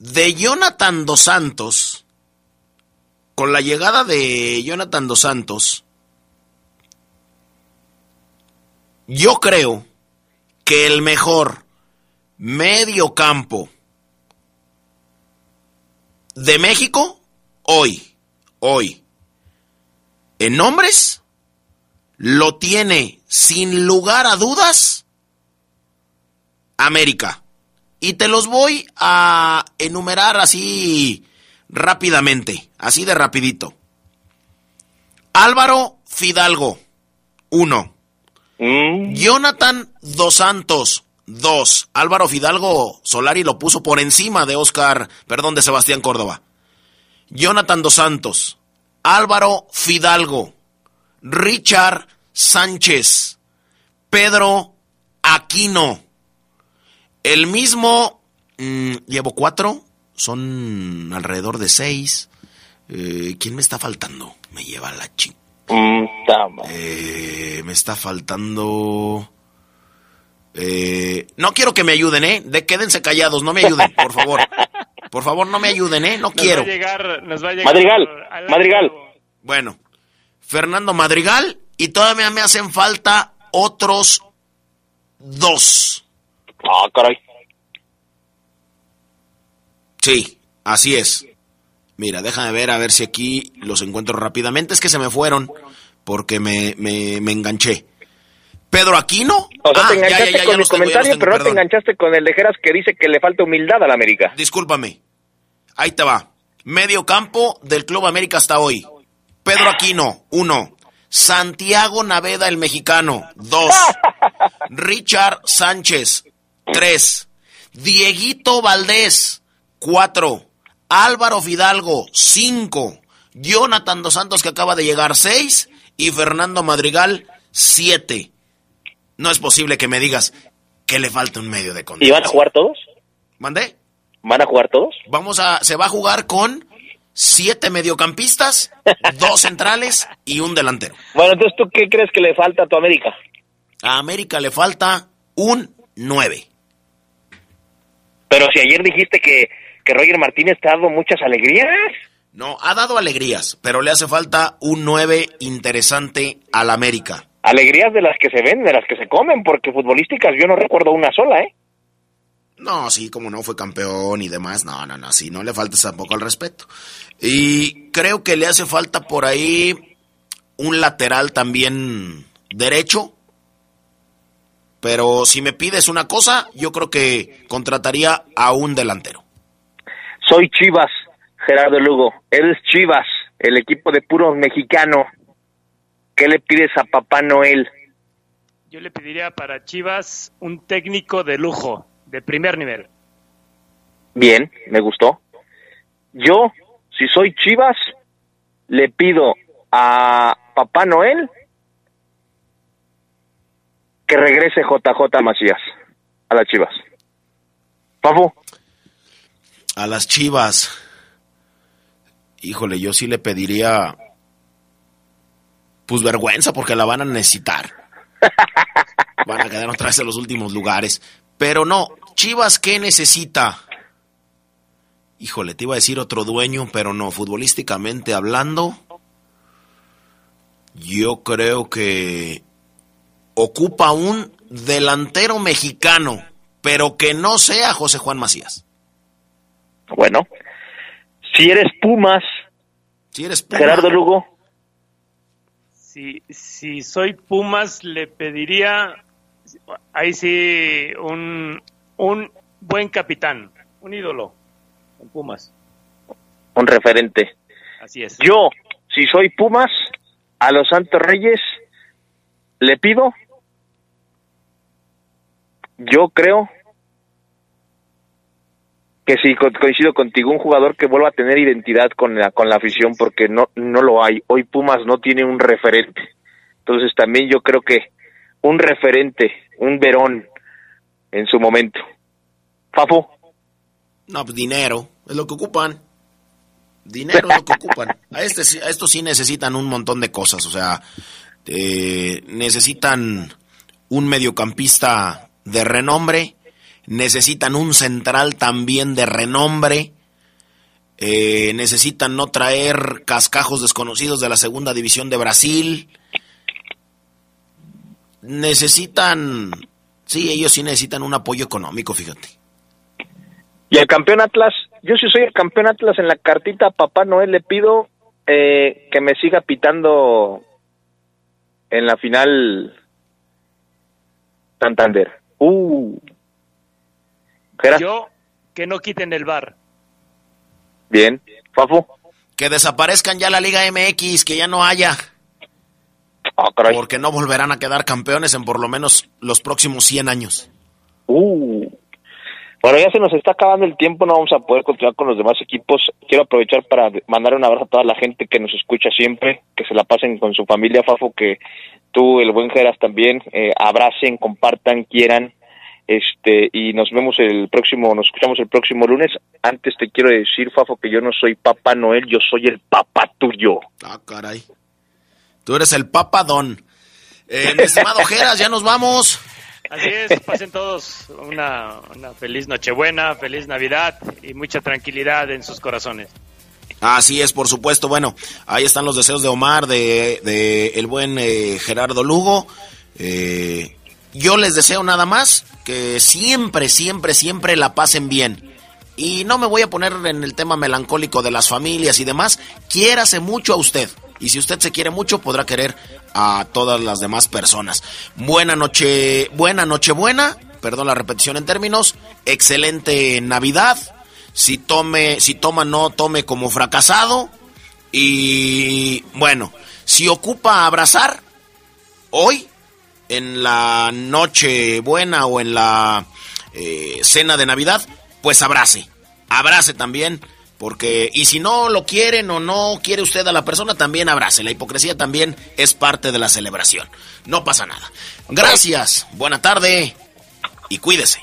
de Jonathan Dos Santos, con la llegada de Jonathan Dos Santos, yo creo que el mejor medio campo de México hoy, hoy, en nombres, lo tiene sin lugar a dudas América. Y te los voy a enumerar así rápidamente, así de rapidito. Álvaro Fidalgo, uno. Mm. Jonathan Dos Santos, dos. Álvaro Fidalgo Solari lo puso por encima de Oscar, perdón, de Sebastián Córdoba. Jonathan Dos Santos, Álvaro Fidalgo, Richard Sánchez, Pedro Aquino. El mismo, mmm, llevo cuatro, son alrededor de seis. Eh, ¿Quién me está faltando? Me lleva la. Mm, eh, me está faltando. Eh, no quiero que me ayuden, ¿eh? De, quédense callados, no me ayuden, por favor. Por favor, no me ayuden, ¿eh? No nos quiero. Va a llegar, nos va a llegar Madrigal, Madrigal. Bueno, Fernando Madrigal y todavía me hacen falta otros dos. Ah, caray. Sí, así es. Mira, déjame ver a ver si aquí los encuentro rápidamente. Es que se me fueron porque me, me, me enganché. Pedro Aquino. O sea, Ah, te ya, enganchaste ya, ya, con ya mi los tengo, ya comentario, los tengo, pero no te perdón. enganchaste con el de Geras que dice que le falta humildad a la América. Discúlpame. Ahí te va. Medio campo del Club América hasta hoy. Pedro Aquino, uno. Santiago Naveda, el mexicano, dos. Richard Sánchez, tres. Dieguito Valdés, cuatro. Álvaro Fidalgo, cinco. Jonathan Dos Santos, que acaba de llegar, seis. Y Fernando Madrigal, siete. No es posible que me digas que le falta un medio de ¿Y contención. van a jugar todos? ¿Mandé? ¿Van a jugar todos? Vamos a, se va a jugar con siete mediocampistas, dos centrales y un delantero. Bueno, entonces, ¿tú qué crees que le falta a tu América? A América le falta un 9. Pero si ayer dijiste que, que Roger Martínez te ha dado muchas alegrías. No, ha dado alegrías, pero le hace falta un 9 interesante al América. Alegrías de las que se ven, de las que se comen, porque futbolísticas yo no recuerdo una sola, ¿eh? No, sí, como no fue campeón y demás. No, no, no, sí, no le falta tampoco al respeto. Y creo que le hace falta por ahí un lateral también derecho. Pero si me pides una cosa, yo creo que contrataría a un delantero. Soy Chivas, Gerardo Lugo. Eres Chivas, el equipo de puros mexicano. ¿Qué le pides a Papá Noel? Yo le pediría para Chivas un técnico de lujo, de primer nivel. Bien, me gustó. Yo, si soy Chivas, le pido a Papá Noel que regrese JJ Macías a las Chivas. Papu. A las Chivas. Híjole, yo sí le pediría pues vergüenza porque la van a necesitar. Van a quedar otra vez en los últimos lugares. Pero no, Chivas, ¿qué necesita? Híjole, te iba a decir otro dueño, pero no, futbolísticamente hablando, yo creo que ocupa un delantero mexicano, pero que no sea José Juan Macías. Bueno, si eres Pumas, si eres Puma, Gerardo Lugo, si, si soy Pumas, le pediría, ahí sí, un, un buen capitán, un ídolo en Pumas. un referente. Así es. Yo, si soy Pumas, a los Santos Reyes le pido, yo creo que sí, co- coincido contigo, un jugador que vuelva a tener identidad con la, con la afición, porque no, no lo hay. Hoy Pumas no tiene un referente. Entonces también yo creo que un referente, un Verón en su momento. Fafo, No, pues dinero, es lo que ocupan. Dinero es lo que ocupan. A, este, a estos sí necesitan un montón de cosas, o sea, eh, necesitan un mediocampista de renombre, necesitan un central también de renombre, eh, necesitan no traer cascajos desconocidos de la segunda división de Brasil, necesitan, sí, ellos sí necesitan un apoyo económico, fíjate. Y el campeón Atlas, yo si soy el campeón Atlas en la cartita Papá Noel le pido eh, que me siga pitando en la final Santander. Uh. Yo, que no quiten el bar. bien. Fafo, Que desaparezcan ya la Liga MX, que ya no haya. Porque no volverán a quedar campeones en por lo menos los próximos 100 años. Uh. Bueno, ya se nos está acabando el tiempo, no vamos a poder continuar con los demás equipos. Quiero aprovechar para mandar un abrazo a toda la gente que nos escucha siempre, que se la pasen con su familia, Fafo, que tú, el buen Geras también, eh, abracen, compartan, quieran, este, y nos vemos el próximo, nos escuchamos el próximo lunes. Antes te quiero decir, Fafo, que yo no soy Papá Noel, yo soy el papá tuyo. Ah, caray. Tú eres el papadón. Eh, mi estimado Geras, ya nos vamos. Así es, pasen todos una, una feliz Nochebuena, feliz Navidad y mucha tranquilidad en sus corazones. Así es, por supuesto. Bueno, ahí están los deseos de Omar, de, el buen eh, Gerardo Lugo. Eh, yo les deseo nada más que siempre, siempre, siempre la pasen bien. Y no me voy a poner en el tema melancólico de las familias y demás. Quiérase mucho a usted. Y si usted se quiere mucho, podrá querer a todas las demás personas. Buena noche, buena noche buena. Perdón la repetición en términos. Excelente Navidad. Si tome, si toma, no tome como fracasado. Y bueno, si ocupa abrazar, hoy, en la noche buena o en la eh, cena de Navidad, pues abrace. Abrace también. Porque, y si no lo quieren o no quiere usted a la persona, también abrace. La hipocresía también es parte de la celebración. No pasa nada. Gracias, buena tarde y cuídese.